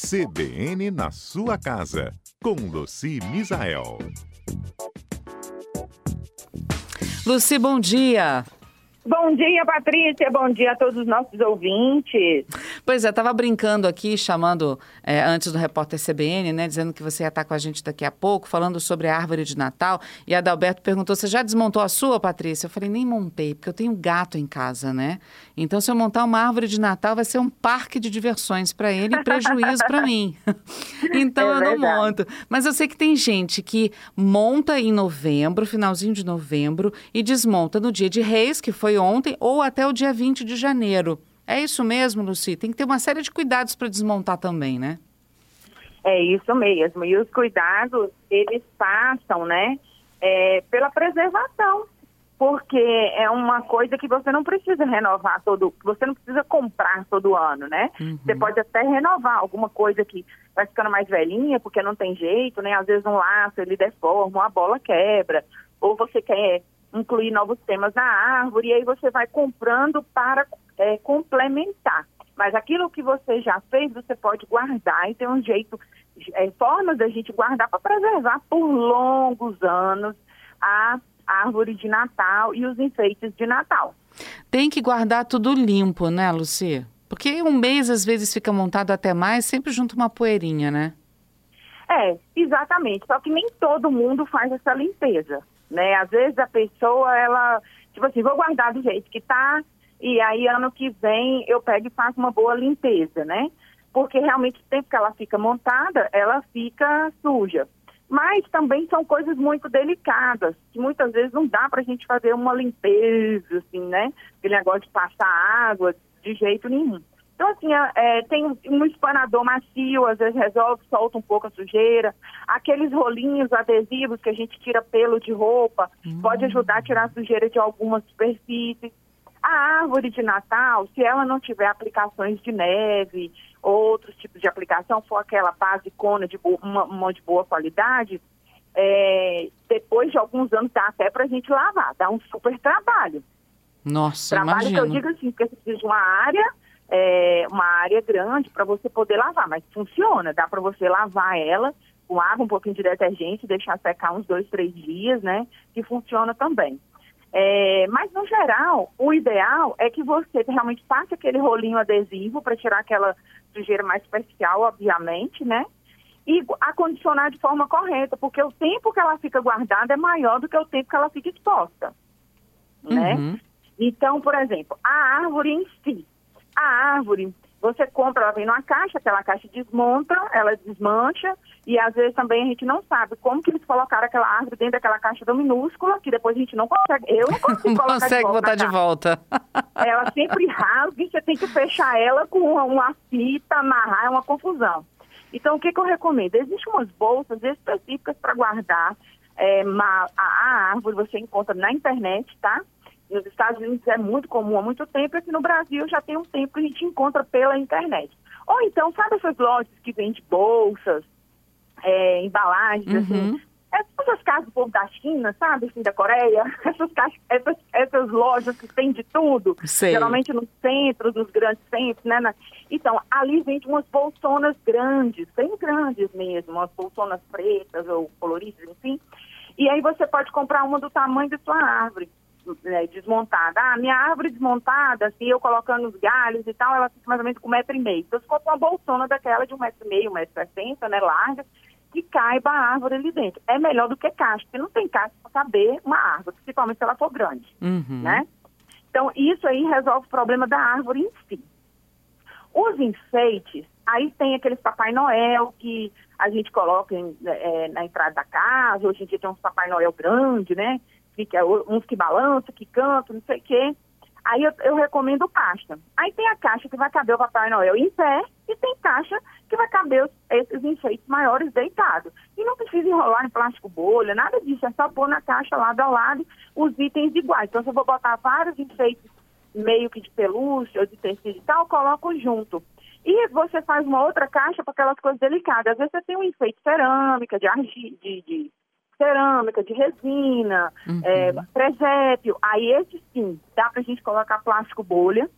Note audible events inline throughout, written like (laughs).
CBN na sua casa, com Luci Misael. Luci, bom dia. Bom dia, Patrícia. Bom dia a todos os nossos ouvintes. Pois é, estava brincando aqui, chamando é, antes do repórter CBN, né, dizendo que você ia estar com a gente daqui a pouco, falando sobre a árvore de Natal. E a Adalberto perguntou: você já desmontou a sua, Patrícia? Eu falei: nem montei, porque eu tenho gato em casa, né? Então, se eu montar uma árvore de Natal, vai ser um parque de diversões para ele e prejuízo para mim. (laughs) (laughs) então, é eu não monto. Mas eu sei que tem gente que monta em novembro, finalzinho de novembro, e desmonta no dia de Reis, que foi ontem ou até o dia 20 de janeiro. É isso mesmo, Luci? Tem que ter uma série de cuidados para desmontar também, né? É isso mesmo. E os cuidados, eles passam, né, é, pela preservação. Porque é uma coisa que você não precisa renovar todo, você não precisa comprar todo ano, né? Uhum. Você pode até renovar alguma coisa que vai ficando mais velhinha, porque não tem jeito, né? Às vezes um laço ele deforma, uma bola quebra, ou você quer incluir novos temas na árvore, e aí você vai comprando para é, complementar. Mas aquilo que você já fez, você pode guardar e tem um jeito, é, formas da gente guardar para preservar por longos anos a árvore de Natal e os enfeites de Natal. Tem que guardar tudo limpo, né, Luci? Porque um mês às vezes fica montado até mais, sempre junto uma poeirinha, né? É, exatamente. Só que nem todo mundo faz essa limpeza né? Às vezes a pessoa, ela, tipo assim, vou guardar do jeito que tá, e aí ano que vem eu pego e faço uma boa limpeza, né? Porque realmente o tempo que ela fica montada, ela fica suja. Mas também são coisas muito delicadas, que muitas vezes não dá para a gente fazer uma limpeza, assim, né? Aquele negócio de passar água de jeito nenhum. Então, assim, é, é, tem um espanador macio, às vezes resolve, solta um pouco a sujeira. Aqueles rolinhos adesivos que a gente tira pelo de roupa, uhum. pode ajudar a tirar a sujeira de algumas superfícies. A árvore de Natal, se ela não tiver aplicações de neve, outros tipos de aplicação, for aquela basicona de uma, uma de boa qualidade, é, depois de alguns anos dá até para a gente lavar, dá um super trabalho. Nossa, Trabalho imagino. que eu digo assim, porque você precisa de uma área é, uma área grande para você poder lavar, mas funciona, dá para você lavar ela com água, um pouquinho de detergente, deixar secar uns dois, três dias, né? Que funciona também. É, mas, no geral, o ideal é que você realmente passe aquele rolinho adesivo para tirar aquela sujeira mais superficial, obviamente, né? E acondicionar de forma correta, porque o tempo que ela fica guardada é maior do que o tempo que ela fica exposta, né? Uhum. Então, por exemplo, a árvore em si, a árvore, você compra, ela vem numa caixa, aquela caixa desmonta, ela desmancha, e às vezes também a gente não sabe como que eles colocaram aquela árvore dentro daquela caixa tão minúscula, que depois a gente não consegue, eu não consigo (laughs) colocar consegue de botar de volta. (laughs) Ela sempre rasga e você tem que fechar ela com uma, uma fita, amarrar, é uma confusão. Então, o que, que eu recomendo? Existem umas bolsas específicas para guardar é, a, a árvore, você encontra na internet, tá? Nos Estados Unidos é muito comum há muito tempo, e aqui no Brasil já tem um tempo que a gente encontra pela internet. Ou então, sabe essas lojas que vendem bolsas, é, embalagens, uhum. assim, essas casas do povo da China, sabe, assim, da Coreia, (laughs) essas, essas, essas lojas que tem de tudo, Sei. geralmente no centro, dos grandes centros, né? Na... Então, ali vende umas bolsonas grandes, bem grandes mesmo, umas bolsonas pretas ou coloridas, enfim. E aí você pode comprar uma do tamanho da sua árvore né, desmontada. Ah, minha árvore desmontada, assim, eu colocando os galhos e tal, ela fica mais ou menos com um metro e meio. Então, ficou com uma bolsona daquela de um metro e meio, um metro e sessenta, né, larga, que caiba a árvore ali dentro. É melhor do que caixa, porque não tem caixa para caber uma árvore, principalmente se ela for grande, uhum. né? Então, isso aí resolve o problema da árvore em si. Os enfeites, aí tem aqueles Papai Noel que a gente coloca em, é, na entrada da casa, hoje em dia tem uns Papai Noel grande, né? Fica, uns que balançam, que cantam, não sei o quê. Aí eu, eu, recomendo pasta. Aí tem a caixa que vai caber o Papai Noel em pé e tem caixa que vai caber os, esses enfeites maiores deitados. E não precisa enrolar em plástico bolha, nada disso. É só pôr na caixa lado a lado os itens iguais. Então, se eu vou botar vários enfeites meio que de pelúcia ou de tecido e tal, coloco junto. E você faz uma outra caixa para aquelas coisas delicadas. Às vezes você tem um enfeite cerâmica, de, argi, de, de cerâmica, de resina, uhum. é, presépio. Aí esse sim, dá para a gente colocar plástico bolha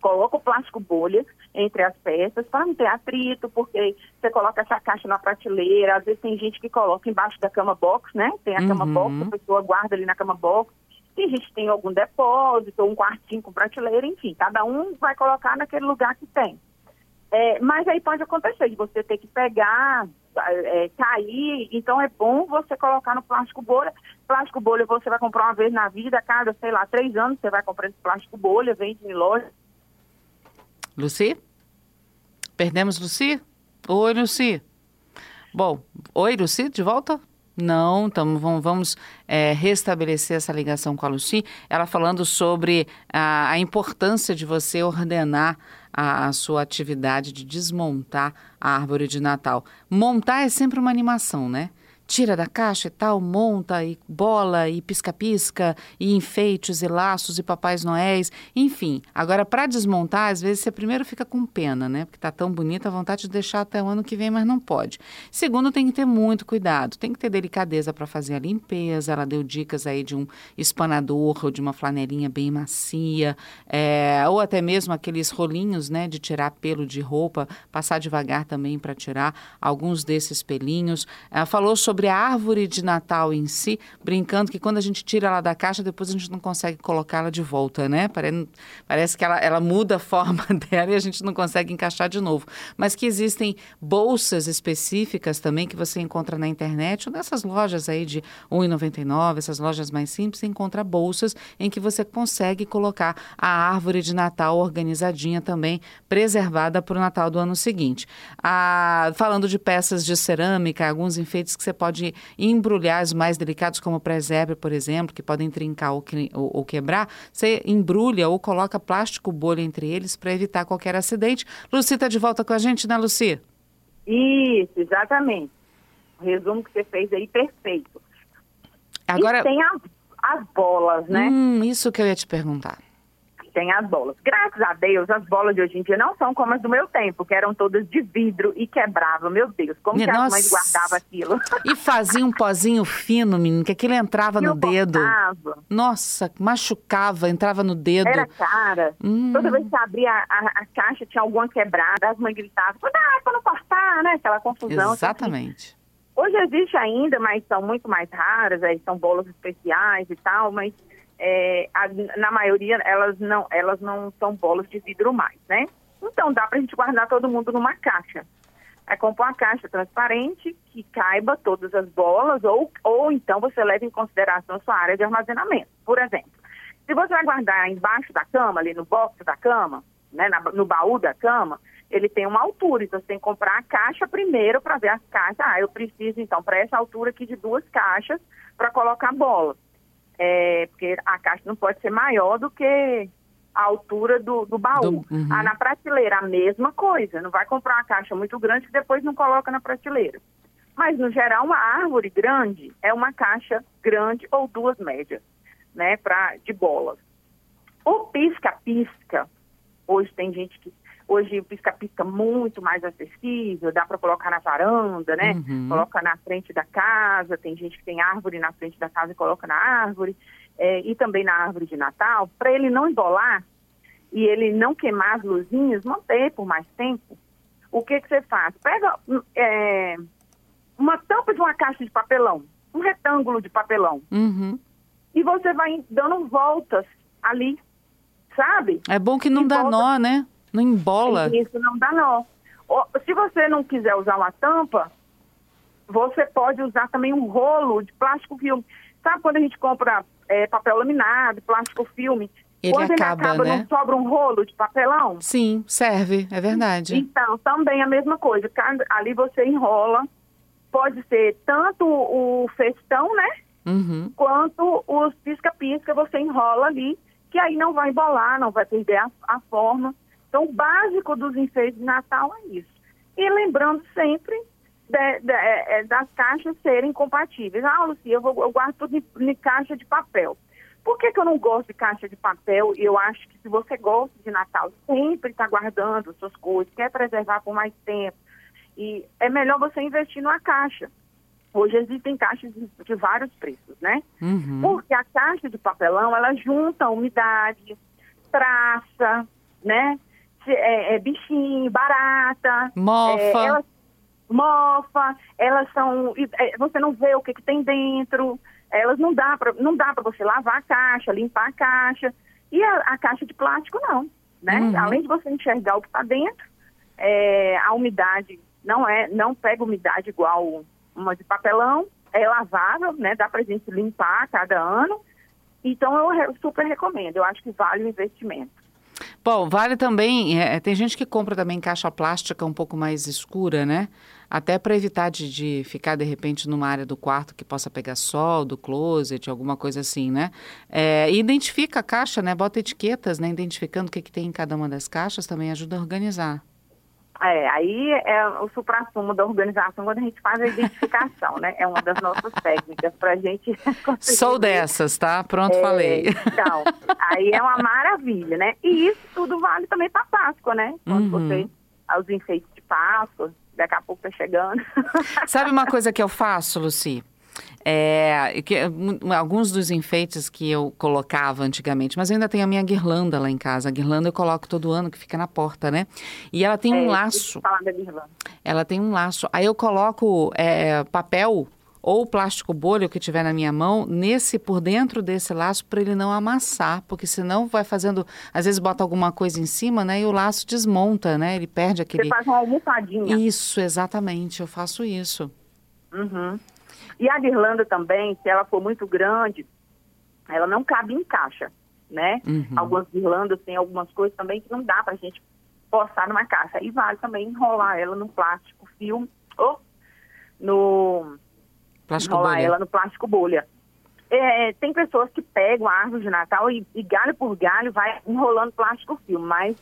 coloca o plástico bolha entre as peças para não ter atrito, porque você coloca essa caixa na prateleira, às vezes tem gente que coloca embaixo da cama box, né? Tem a cama Uhum. box, a pessoa guarda ali na cama box. Tem gente que tem algum depósito, ou um quartinho com prateleira, enfim, cada um vai colocar naquele lugar que tem. É, mas aí pode acontecer de você ter que pegar, é, cair, então é bom você colocar no plástico bolha. Plástico bolha você vai comprar uma vez na vida, cada, sei lá, três anos você vai comprar esse plástico bolha, vende em loja. Luci? Perdemos Luci? Oi, Luci. Bom, oi, Luci, de volta? Não, então vamos, vamos é, restabelecer essa ligação com a Luci. Ela falando sobre a, a importância de você ordenar a, a sua atividade de desmontar a árvore de Natal. Montar é sempre uma animação, né? Tira da caixa e tal, monta e bola e pisca-pisca e enfeites e laços e papais noéis, enfim. Agora para desmontar, às vezes você primeiro fica com pena, né? Porque tá tão bonita, a vontade de deixar até o ano que vem, mas não pode. Segundo, tem que ter muito cuidado, tem que ter delicadeza para fazer a limpeza. Ela deu dicas aí de um espanador ou de uma flanelinha bem macia, é, ou até mesmo aqueles rolinhos, né, de tirar pelo de roupa, passar devagar também para tirar alguns desses pelinhos. Ela falou sobre sobre a árvore de Natal em si, brincando que quando a gente tira ela da caixa, depois a gente não consegue colocá-la de volta, né? Parece, parece que ela, ela muda a forma (laughs) dela e a gente não consegue encaixar de novo. Mas que existem bolsas específicas também que você encontra na internet ou nessas lojas aí de R$ 1,99, essas lojas mais simples, você encontra bolsas em que você consegue colocar a árvore de Natal organizadinha também, preservada para o Natal do ano seguinte. Ah, falando de peças de cerâmica, alguns enfeites que você pode pode embrulhar os mais delicados, como o presépio, por exemplo, que podem trincar ou, ou, ou, quebrar. Você embrulha ou coloca plástico bolha entre eles para evitar qualquer acidente. Luci está de volta com a gente, né, Luci? Isso, exatamente. O resumo que você fez aí, perfeito. Agora... E tem as, as bolas, né? Hum, isso que eu ia te perguntar tem as bolas. Graças a Deus, as bolas de hoje em dia não são como as do meu tempo, que eram todas de vidro e quebravam. Meu Deus, como Nossa. que as mães guardavam aquilo? E fazia um pozinho fino, menino, que aquilo entrava e no dedo. Cortava. Nossa, machucava, entrava no dedo. Era cara. Hum. Toda vez que abria a, a, a, caixa, tinha alguma quebrada, as mães gritavam, cuidado para não cortar, né? Aquela confusão. Exatamente. Assim. Hoje existe ainda, mas são muito mais raras, aí são bolas especiais e tal, mas é, a, na maioria elas não, elas não são bolas de vidro mais, né? Então dá pra gente guardar todo mundo numa caixa. Aí compra uma caixa transparente que caiba todas as bolas, ou, ou então você leva em consideração a sua área de armazenamento. Por exemplo, se você vai guardar embaixo da cama, ali no box da cama, né, na, no baú da cama, ele tem uma altura, então você tem que comprar a caixa primeiro para ver as caixas. Ah, eu preciso então para essa altura aqui de duas caixas para colocar bolas é, porque a caixa não pode ser maior do que a altura do, do baú. Do, uhum. ah, na prateleira, a mesma coisa. Não vai comprar uma caixa muito grande que depois não coloca na prateleira. Mas, no geral, uma árvore grande é uma caixa grande ou duas médias, né, pra, de bolas. O pisca-pisca, hoje tem gente que Hoje o pisca-pisca muito mais acessível, dá para colocar na varanda, né? Uhum. Coloca na frente da casa, tem gente que tem árvore na frente da casa e coloca na árvore, é, e também na árvore de Natal, para ele não embolar e ele não queimar as luzinhas, manter por mais tempo, o que, que você faz? Pega é, uma tampa de uma caixa de papelão, um retângulo de papelão, uhum. e você vai dando voltas ali, sabe? É bom que não e dá volta... nó, né? Não embola. Isso não dá nó. Se você não quiser usar uma tampa, você pode usar também um rolo de plástico filme. Sabe quando a gente compra é, papel laminado, plástico filme? Ele quando acaba, ele acaba, né? não sobra um rolo de papelão? Sim, serve, é verdade. Então, também a mesma coisa. Ali você enrola. Pode ser tanto o festão, né? Uhum. Quanto os pisca-pisca, você enrola ali, que aí não vai embolar, não vai perder a, a forma. Então, o básico dos enfeites de Natal é isso. E lembrando sempre de, de, de, das caixas serem compatíveis. Ah, Lucia, eu, vou, eu guardo tudo em, em, caixa de papel. Por que, que eu não gosto de caixa de papel? Eu acho que se você gosta de Natal, sempre está guardando suas coisas, quer preservar por mais tempo, e é melhor você investir numa caixa. Hoje existem caixas de, de vários preços, né? Uhum. Porque a caixa de papelão, ela junta umidade, traça, né? É, é bichinho, barata. Mofa. É, elas, mofa, elas são. É, você não vê o que, que tem dentro. Elas não dá para não dá para você lavar a caixa, limpar a caixa. E a, a caixa de plástico não, né? Uhum. Além de você enxergar o que está dentro, é, a umidade não é, não pega umidade igual uma de papelão, é lavável, né? Dá para gente limpar cada ano. Então eu super recomendo. Eu acho que vale o investimento. Bom, vale também. É, tem gente que compra também caixa plástica um pouco mais escura, né? Até para evitar de, de, ficar de repente numa área do quarto que possa pegar sol, do closet, alguma coisa assim, né? É, identifica a caixa, né? Bota etiquetas, né? Identificando o que, que tem em cada uma das caixas também ajuda a organizar. É, aí é o supra-sumo da organização quando a gente faz a identificação, né? É uma das nossas técnicas para a gente. (laughs) Sou dessas, tá? Pronto, é, falei. Então, aí é uma maravilha, né? E isso tudo vale também para Páscoa, né? Quando uhum. você. Os enfeites de Páscoa, daqui a pouco tá chegando. Sabe uma coisa que eu faço, Luci? É, que, alguns dos enfeites que eu colocava antigamente, mas eu ainda tenho a minha guirlanda lá em casa. A guirlanda eu coloco todo ano, que fica na porta, né? E ela tem é, um laço. Falar da guirlanda. Ela tem um laço. Aí eu coloco é, papel ou plástico bolha que tiver na minha mão nesse por dentro desse laço para ele não amassar, porque senão vai fazendo, às vezes bota alguma coisa em cima, né, e o laço desmonta, né? Ele perde aquele Você faz uma almofadinha. Isso, exatamente, eu faço isso. Uhum. E a guirlanda também, se ela for muito grande, ela não cabe em caixa, né? Uhum. Algumas guirlandas têm algumas coisas também que não dá para a gente postar numa caixa. E vale também enrolar ela no plástico filme ou no plástico enrolar bolha. ela no plástico bolha. É, tem pessoas que pegam a árvore de Natal e, e, galho por galho vai enrolando plástico filme, mas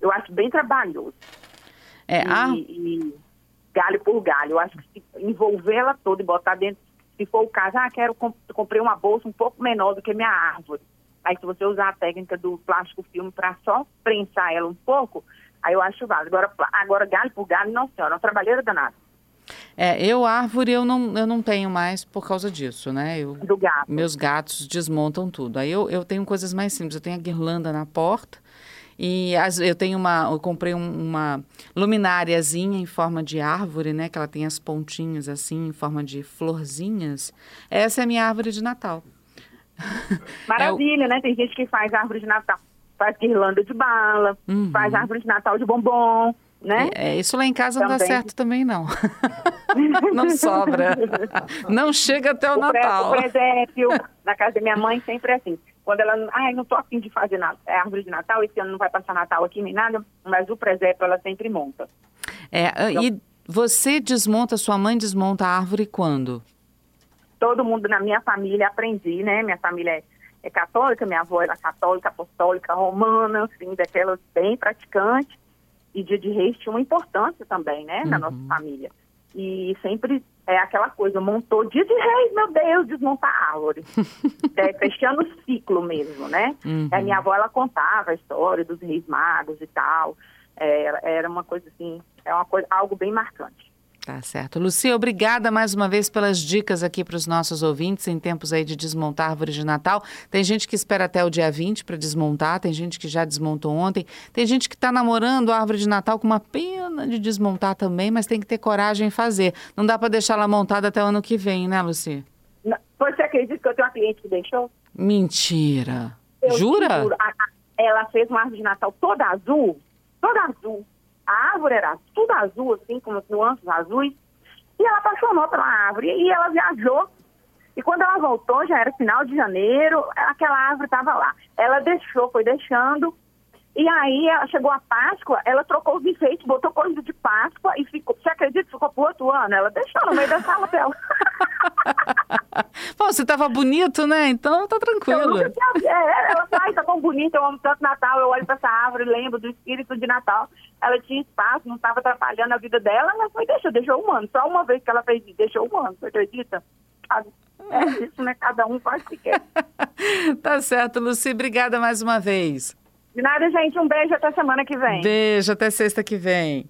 eu acho bem trabalhoso. É, e, a... e galho por galho. Eu acho que envolvê-la toda e botar dentro, se for o caso, ah, quero, comprei uma bolsa um pouco menor do que minha árvore. Aí se você usar a técnica do plástico filme para só prensar ela um pouco, aí eu acho válido. Agora, agora galho por galho, não senhora, é uma trabalheira danada. É, eu árvore eu não, eu não tenho mais por causa disso, né? Eu, do gato. Meus gatos desmontam tudo. Aí eu, eu tenho coisas mais simples. Eu tenho a guirlanda na porta, e as, eu tenho uma, eu comprei um, uma lumináriazinha em forma de árvore, né? Que ela tem as pontinhas assim, em forma de florzinhas. Essa é a minha árvore de Natal. Maravilha, (laughs) é o... né? Tem gente que faz árvore de Natal, faz guirlanda de bala, uhum. faz árvore de Natal de bombom, né? É, isso lá em casa também. não dá certo também, não. (laughs) não sobra. (laughs) Não chega até o, o Natal. o presépio, na casa da minha mãe sempre é assim. Quando ela, ai, não tô afim de fazer nada, é árvore de Natal, esse ano não vai passar Natal aqui nem nada, mas o presépio ela sempre monta. É, ah, então, e você desmonta, sua mãe desmonta a árvore quando? Todo mundo na minha família aprendi, né? Minha família é, é católica, minha avó era católica, apostólica, romana, assim, daquelas bem praticante. E dia de reis tinha uma importância também, né, uhum. na nossa família. E sempre é aquela coisa, montou dia de reis, meu Deus, desmontar árvore. (laughs) é, fechando o ciclo mesmo, né? Uhum. A minha avó, ela contava a história dos reis magos e tal. É, era uma coisa assim, é uma coisa, algo bem marcante. Tá certo. Lucia, obrigada mais uma vez pelas dicas aqui para os nossos ouvintes em tempos aí de desmontar árvore de Natal. Tem gente que espera até o dia 20 para desmontar, tem gente que já desmontou ontem, tem gente que está namorando a árvore de Natal com uma pena de desmontar também, mas tem que ter coragem em fazer. Não dá para deixar ela montada até o ano que vem, né, Lucia? Você acredita que eu tenho uma cliente que deixou? Mentira. Eu Jura? Juro, ela fez uma árvore de Natal toda azul, toda azul a árvore era tudo azul, assim, com nuances azuis. E ela apaixonou pela árvore. E ela viajou. E quando ela voltou, já era final de janeiro, aquela árvore estava lá. Ela deixou, foi deixando. E aí ela chegou a Páscoa, ela trocou os enfeites, botou coisa de Páscoa e ficou. Você acredita ficou pro outro ano? Ela deixou no meio da sala dela. (laughs) (laughs) Pô, você tava bonito, né? Então tá tranquilo. é, ela falou, ai, tá tão bonito, eu amo tanto Natal, eu olho pra essa árvore, lembro do espírito de Natal. Ela tinha espaço, não estava atrapalhando a vida dela, ela foi, deixou, deixou um ano. Só uma vez que ela fez isso, deixou um ano, você acredita? É isso, né? Cada um faz o que quer. (laughs) tá certo, Luci. Obrigada mais uma vez. De nada, gente. Um beijo até semana que vem. Beijo, até sexta que vem.